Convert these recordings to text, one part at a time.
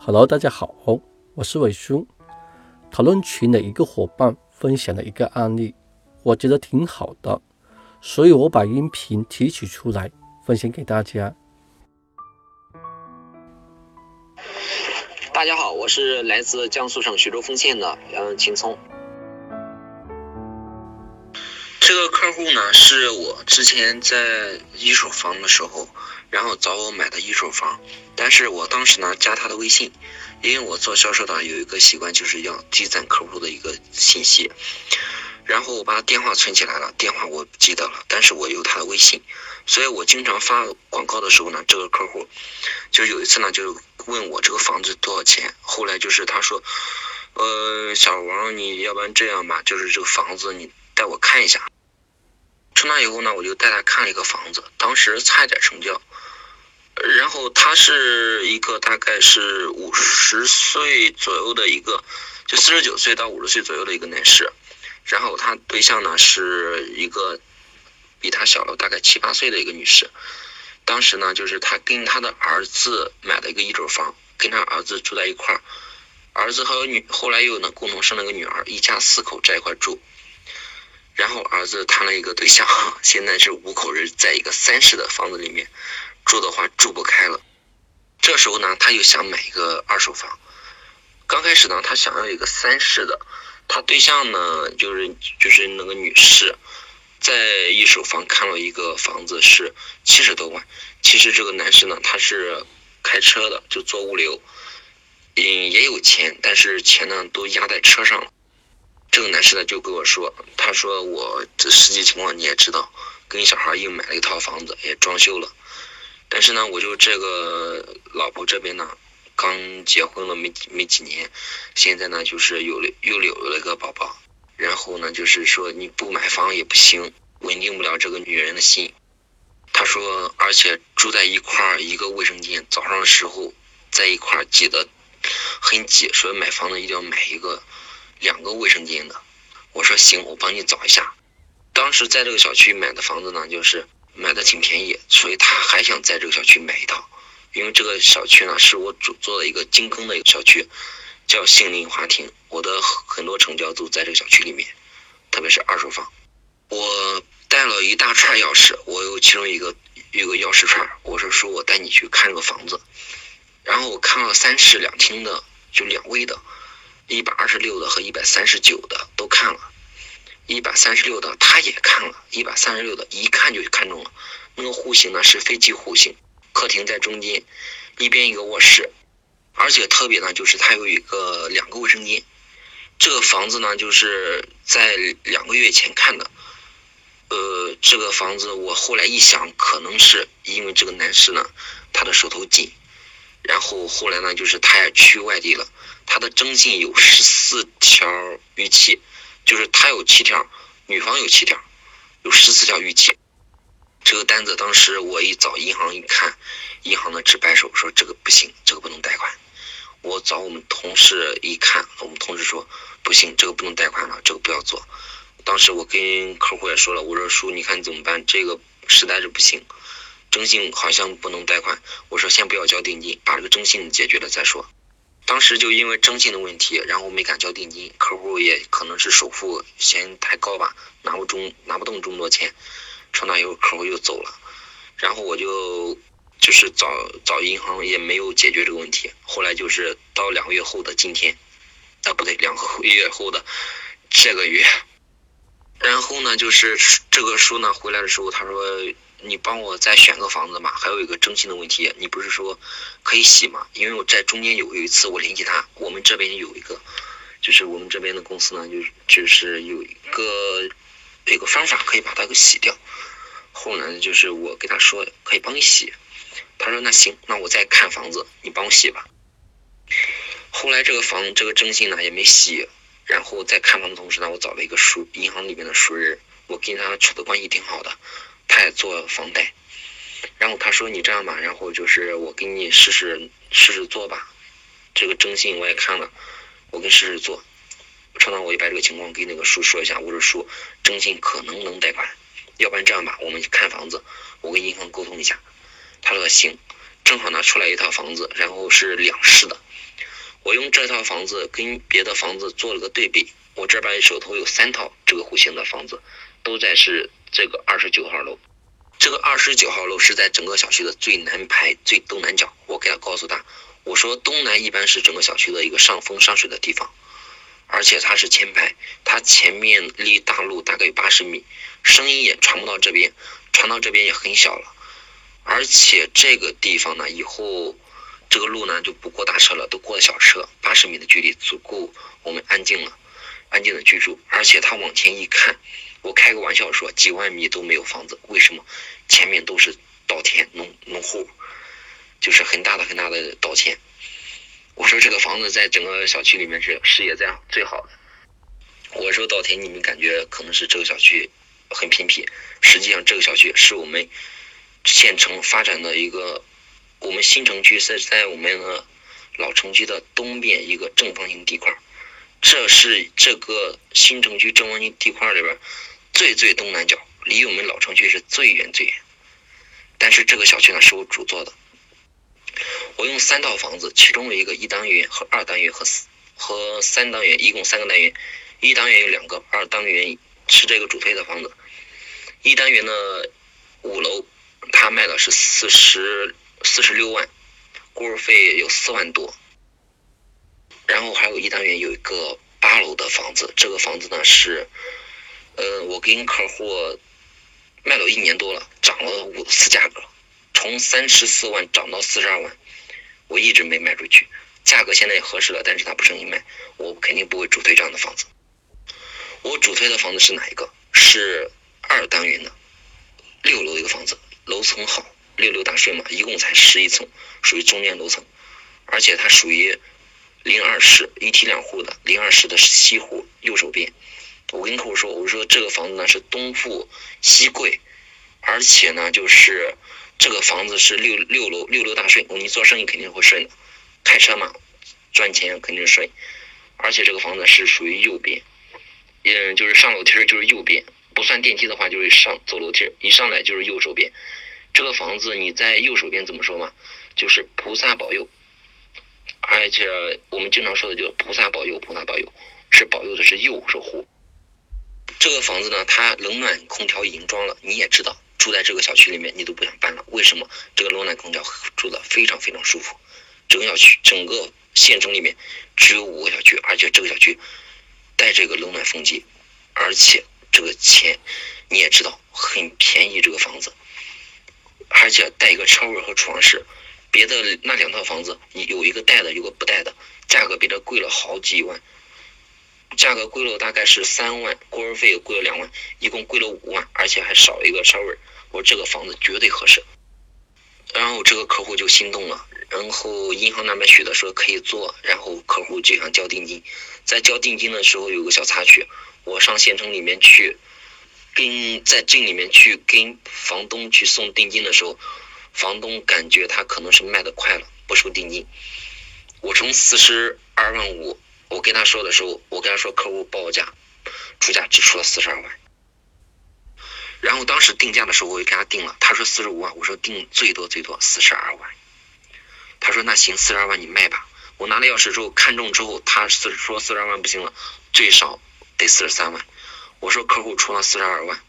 Hello，大家好，我是伟叔。讨论群的一个伙伴分享了一个案例，我觉得挺好的，所以我把音频提取出来分享给大家。大家好，我是来自江苏省徐州丰县的杨青聪。这个客户呢，是我之前在一手房的时候，然后找我买的一手房，但是我当时呢加他的微信，因为我做销售的有一个习惯，就是要积攒客户的一个信息，然后我把电话存起来了，电话我不记得了，但是我有他的微信，所以我经常发广告的时候呢，这个客户就有一次呢就问我这个房子多少钱，后来就是他说，呃，小王，你要不然这样吧，就是这个房子你带我看一下。从那以后呢，我就带他看了一个房子，当时差一点成交。然后他是一个大概是五十岁左右的一个，就四十九岁到五十岁左右的一个男士。然后他对象呢是一个比他小了大概七八岁的一个女士。当时呢，就是他跟他的儿子买了一个一手房，跟他儿子住在一块儿。儿子和女后来又呢共同生了个女儿，一家四口在一块住。然后儿子谈了一个对象，现在是五口人在一个三室的房子里面住的话住不开了。这时候呢，他又想买一个二手房。刚开始呢，他想要一个三室的，他对象呢就是就是那个女士，在一手房看了一个房子是七十多万。其实这个男士呢，他是开车的，就做物流，嗯，也有钱，但是钱呢都压在车上了。这个男士呢就跟我说，他说我这实际情况你也知道，跟小孩又买了一套房子，也装修了，但是呢，我就这个老婆这边呢，刚结婚了没没几年，现在呢就是有了又有了一个宝宝，然后呢就是说你不买房也不行，稳定不了这个女人的心。他说，而且住在一块儿一个卫生间，早上的时候在一块儿挤得很挤，所以买房子一定要买一个。两个卫生间的，我说行，我帮你找一下。当时在这个小区买的房子呢，就是买的挺便宜，所以他还想在这个小区买一套。因为这个小区呢，是我主做的一个精耕的一个小区，叫杏林华庭。我的很多成交都在这个小区里面，特别是二手房。我带了一大串钥匙，我有其中一个有个钥匙串，我是说我带你去看这个房子。然后我看了三室两厅的，就两卫的。一百二十六的和一百三十九的都看了，一百三十六的他也看了，一百三十六的一看就看中了。那个户型呢是飞机户型，客厅在中间，一边一个卧室，而且特别呢就是它有一个两个卫生间。这个房子呢就是在两个月前看的，呃，这个房子我后来一想，可能是因为这个男士呢他的手头紧，然后后来呢就是他也去外地了。他的征信有十四条逾期，就是他有七条，女方有七条，有十四条逾期。这个单子当时我一找银行一看，银行的直摆手说这个不行，这个不能贷款。我找我们同事一看，我们同事说不行，这个不能贷款了，这个不要做。当时我跟客户也说了，我说叔，你看怎么办？这个实在是不行，征信好像不能贷款。我说先不要交定金，把这个征信解决了再说。当时就因为征信的问题，然后没敢交定金，客户也可能是首付嫌太高吧，拿不中拿不动这么多钱，从那以后客户又走了，然后我就就是找找银行也没有解决这个问题，后来就是到两个月后的今天，啊不对，两个 月后的这个月，然后呢就是这个叔呢回来的时候他说。你帮我再选个房子嘛？还有一个征信的问题，你不是说可以洗吗？因为我在中间有有一次我联系他，我们这边有一个，就是我们这边的公司呢，就就是有一个有一个方法可以把它给洗掉。后来，就是我给他说可以帮你洗，他说那行，那我再看房子，你帮我洗吧。后来这个房这个征信呢也没洗，然后在看房的同时呢，我找了一个熟银行里面的熟人，我跟他处的关系挺好的。他也做房贷，然后他说你这样吧，然后就是我给你试试试试做吧，这个征信我也看了，我跟试试做，成呢我就把这个情况给那个叔说一下，我说叔，征信可能能贷款，要不然这样吧，我们看房子，我跟银行沟通一下，他说行，正好呢出来一套房子，然后是两室的，我用这套房子跟别的房子做了个对比，我这边手头有三套这个户型的房子，都在是这个二十九号楼。这个二十九号楼是在整个小区的最南排、最东南角。我给他告诉他，我说东南一般是整个小区的一个上风上水的地方，而且它是前排，它前面离大路大概有八十米，声音也传不到这边，传到这边也很小了。而且这个地方呢，以后这个路呢就不过大车了，都过小车，八十米的距离足够我们安静了，安静的居住。而且他往前一看。我开个玩笑说，几万米都没有房子，为什么？前面都是稻田、农农户，就是很大的很大的稻田。我说这个房子在整个小区里面是视野最最好的。我说稻田，你们感觉可能是这个小区很偏僻，实际上这个小区是我们县城发展的一个，我们新城区是在我们的老城区的东边一个正方形地块，这是这个新城区正方形地块里边。最最东南角，离我们老城区是最远最远。但是这个小区呢是我主做的，我用三套房子，其中有一个一单元和二单元和四和三单元，一共三个单元。一单元有两个，二单元是这个主推的房子。一单元的五楼，他卖的是四十四十六万，过户费有四万多。然后还有一单元有一个八楼的房子，这个房子呢是。呃，我跟客户卖了一年多了，涨了五次价格，从三十四万涨到四十二万，我一直没卖出去，价格现在也合适了，但是他不声音卖，我肯定不会主推这样的房子。我主推的房子是哪一个？是二单元的六楼一个房子，楼层好，六六大顺嘛，一共才十一层，属于中间楼层，而且它属于零二室一梯两户的，零二室的西户右手边。我跟客户说，我说这个房子呢是东富西贵，而且呢就是这个房子是六六楼六楼大顺，你做生意肯定会顺的，开车嘛赚钱肯定顺，而且这个房子是属于右边，嗯就是上楼梯就是右边，不算电梯的话就是上走楼梯一上来就是右手边，这个房子你在右手边怎么说嘛？就是菩萨保佑，而且我们经常说的就是菩萨保佑，菩萨保佑是保佑的是右守护。这个房子呢，它冷暖空调已经装了。你也知道，住在这个小区里面，你都不想搬了。为什么？这个冷暖空调住的非常非常舒服。整个小区，整个县城里面只有五个小区，而且这个小区带这个冷暖风机，而且这个钱你也知道很便宜。这个房子，而且带一个车位和床室。别的那两套房子，你有一个带的，有个不带的，价格比这贵了好几万。价格贵了大概是三万，过户费贵了两万，一共贵了五万，而且还少一个车位。我说这个房子绝对合适，然后这个客户就心动了，然后银行那边许的说可以做，然后客户就想交定金，在交定金的时候有个小插曲，我上县城里面去，跟在镇里面去跟房东去送定金的时候，房东感觉他可能是卖的快了，不收定金，我从四十二万五。我跟他说的时候，我跟他说客户报价，出价只出了四十二万。然后当时定价的时候，我就给他定了，他说四十五万，我说定最多最多四十二万。他说那行，四十二万你卖吧。我拿了钥匙之后看中之后，他说四十二万不行了，最少得四十三万。我说客户出了四十二万，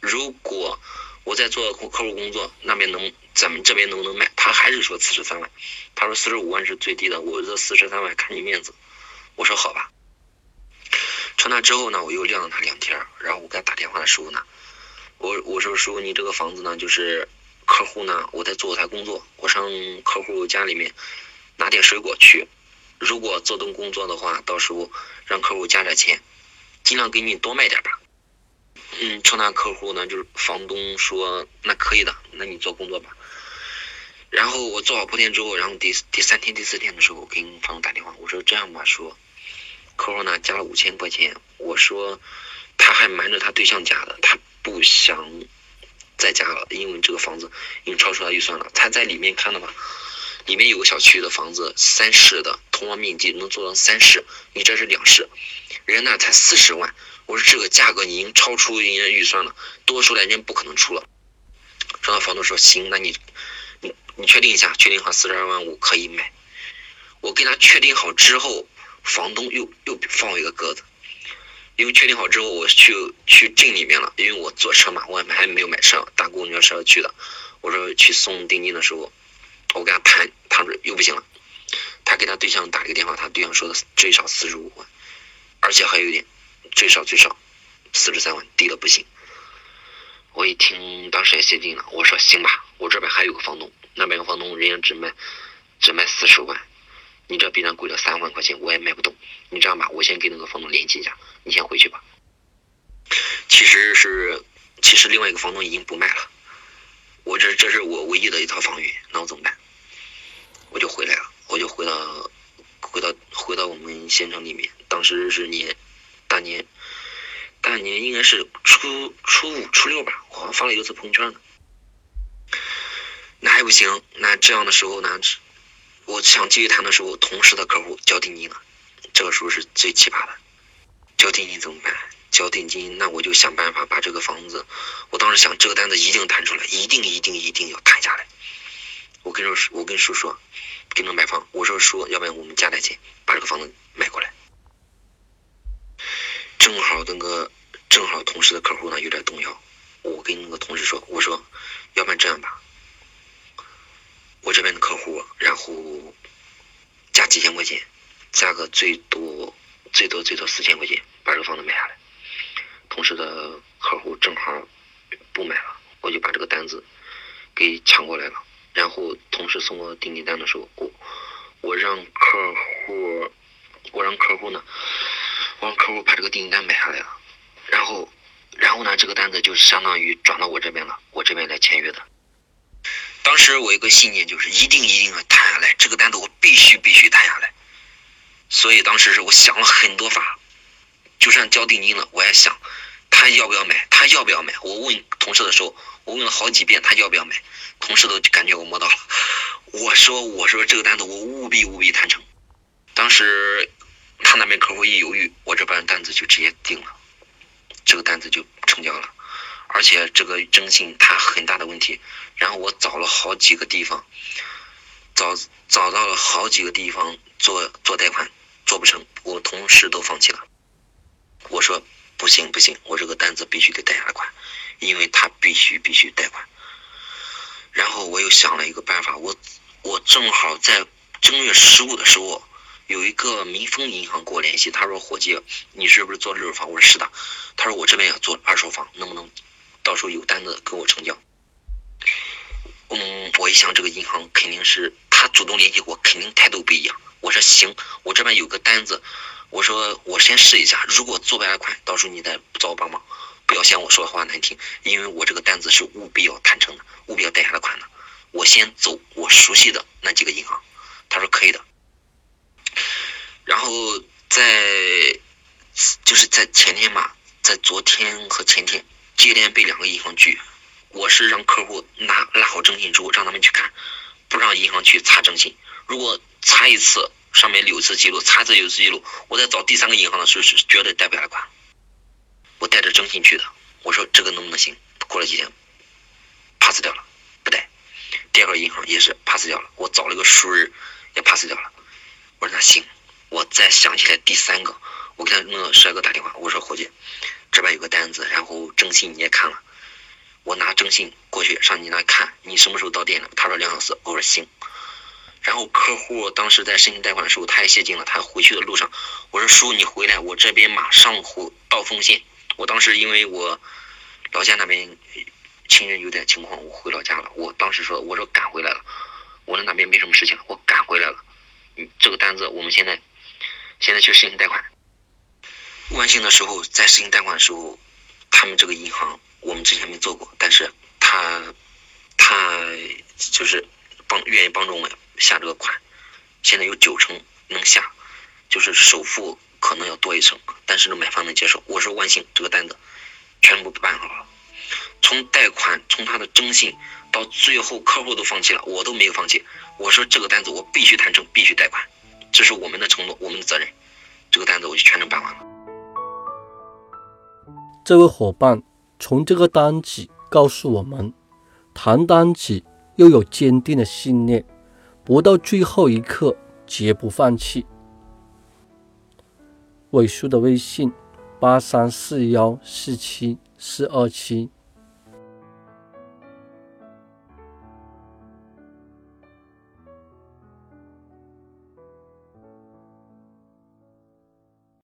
如果我在做客户工作，那边能咱们这边能不能卖？他还是说四十三万。他说四十五万是最低的，我这四十三万看你面子。我说好吧，从那之后呢，我又晾了他两天，然后我给他打电话的时候呢，我我说叔，你这个房子呢，就是客户呢，我在做他工作，我上客户家里面拿点水果去，如果做动工作的话，到时候让客户加点钱，尽量给你多卖点吧。嗯，从那客户呢，就是房东说那可以的，那你做工作吧。然后我做好铺垫之后，然后第第三天、第四天的时候，我跟房东打电话，我说这样吧，说。客户呢加了五千块钱，我说他还瞒着他对象加的，他不想再加了，因为这个房子已经超出他预算了。他在里面看了吧，里面有个小区的房子，三室的，通往面积能做到三室，你这是两室，人家那才四十万。我说这个价格已经超出人家预算了，多出来人家不可能出了。然后房东说行，那你你你确定一下，确定好四十二万五可以买。我跟他确定好之后，房东又又放我一个鸽子，因为确定好之后，我去去镇里面了，因为我坐车嘛，我还没有买车，搭公交车去的。我说去送定金的时候，我跟他谈，他说又不行了，他给他对象打了个电话，他对象说的最少四十五万，而且还有一点，最少最少四十三万，低的不行。我一听，当时也谢定了，我说行吧，我这边还有个房东，那边个房东人家只卖只卖四十万。你这比咱贵了三万块钱，我也卖不动。你这样吧，我先跟那个房东联系一下，你先回去吧。其实是，其实另外一个房东已经不卖了。我这这是我唯一的一套房源，那我怎么办？我就回来了，我就回到回到回到我们县城里面。当时是年大年大年，应该是初初五初六吧，我好像发了一次朋友圈呢。那还不行，那这样的时候呢？我想继续谈的时候，同事的客户交定金了，这个时候是最奇葩的。交定金怎么办？交定金，那我就想办法把这个房子。我当时想，这个单子一定谈出来，一定一定一定要谈下来。我跟说，我跟叔说，跟那买房，我说叔，要不然我们加点钱把这个房子买过来。正好那个，正好同事的客户呢有点动摇，我跟那个同事说，我说，要不然这样吧。我这边的客户，然后加几千块钱，加个最多最多最多四千块钱，把这个房子买下来。同事的客户正好不买了，我就把这个单子给抢过来了。然后同事送我定金单的时候，我我让客户，我让客户呢，我让客户把这个定金单买下来了。然后，然后呢，这个单子就相当于转到我这边了，我这边来签约的。当时我一个信念就是一定一定要谈下来，这个单子我必须必须谈下来。所以当时是我想了很多法，就算交定金了，我也想他要不要买，他要不要买。我问同事的时候，我问了好几遍他要不要买，同事都感觉我摸到了。我说我说这个单子我务必务必谈成。当时他那边客户一犹豫，我这边单子就直接定了，这个单子就成交了。而且这个征信它很大的问题，然后我找了好几个地方，找找到了好几个地方做做贷款，做不成，我同事都放弃了。我说不行不行，我这个单子必须得贷下款，因为他必须必须贷款。然后我又想了一个办法，我我正好在正月十五的时候，有一个民丰银行跟我联系，他说伙计，你是不是做二手房？我说是的。他说我这边要做二手房，能不能？到时候有单子跟我成交，嗯，我一想这个银行肯定是他主动联系我，肯定态度不一样。我说行，我这边有个单子，我说我先试一下，如果做不来款，到时候你再找我帮忙，不要嫌我说话难听，因为我这个单子是务必要谈成的，务必要贷下来款的。我先走我熟悉的那几个银行，他说可以的。然后在就是在前天吧，在昨天和前天。接连被两个银行拒，我是让客户拿拉好征信之后让他们去看，不让银行去查征信。如果查一次上面有一次记录，查一次有次记录，我在找第三个银行的时候是绝对贷不下来款。我带着征信去的，我说这个能不能行？过了几天，pass 掉了，不贷。第二个银行也是 pass 掉了，我找了个熟人也 pass 掉了。我说那行，我再想起来第三个，我给他那个帅哥打电话，我说伙计。这边有个单子，然后征信你也看了，我拿征信过去上你那看，你什么时候到店了？他说两小时，我说行。然后客户当时在申请贷款的时候，他也泄劲了，他回去的路上，我说叔你回来，我这边马上回到丰县。我当时因为我老家那边亲人有点情况，我回老家了。我当时说我说赶回来了，我说那边没什么事情，我赶回来了。嗯，这个单子我们现在现在去申请贷款。万幸的时候，在申请贷款的时候，他们这个银行我们之前没做过，但是他他就是帮愿意帮助我们下这个款，现在有九成能下，就是首付可能要多一成，但是呢买方能接受。我说万幸，这个单子全部办好了，从贷款从他的征信到最后客户都放弃了，我都没有放弃。我说这个单子我必须谈成，必须贷款，这是我们的承诺，我们的责任。这个单子我就全程办完了。这位伙伴从这个单子告诉我们，谈单子又有坚定的信念，不到最后一刻绝不放弃。伟叔的微信：八三四幺四七四二七。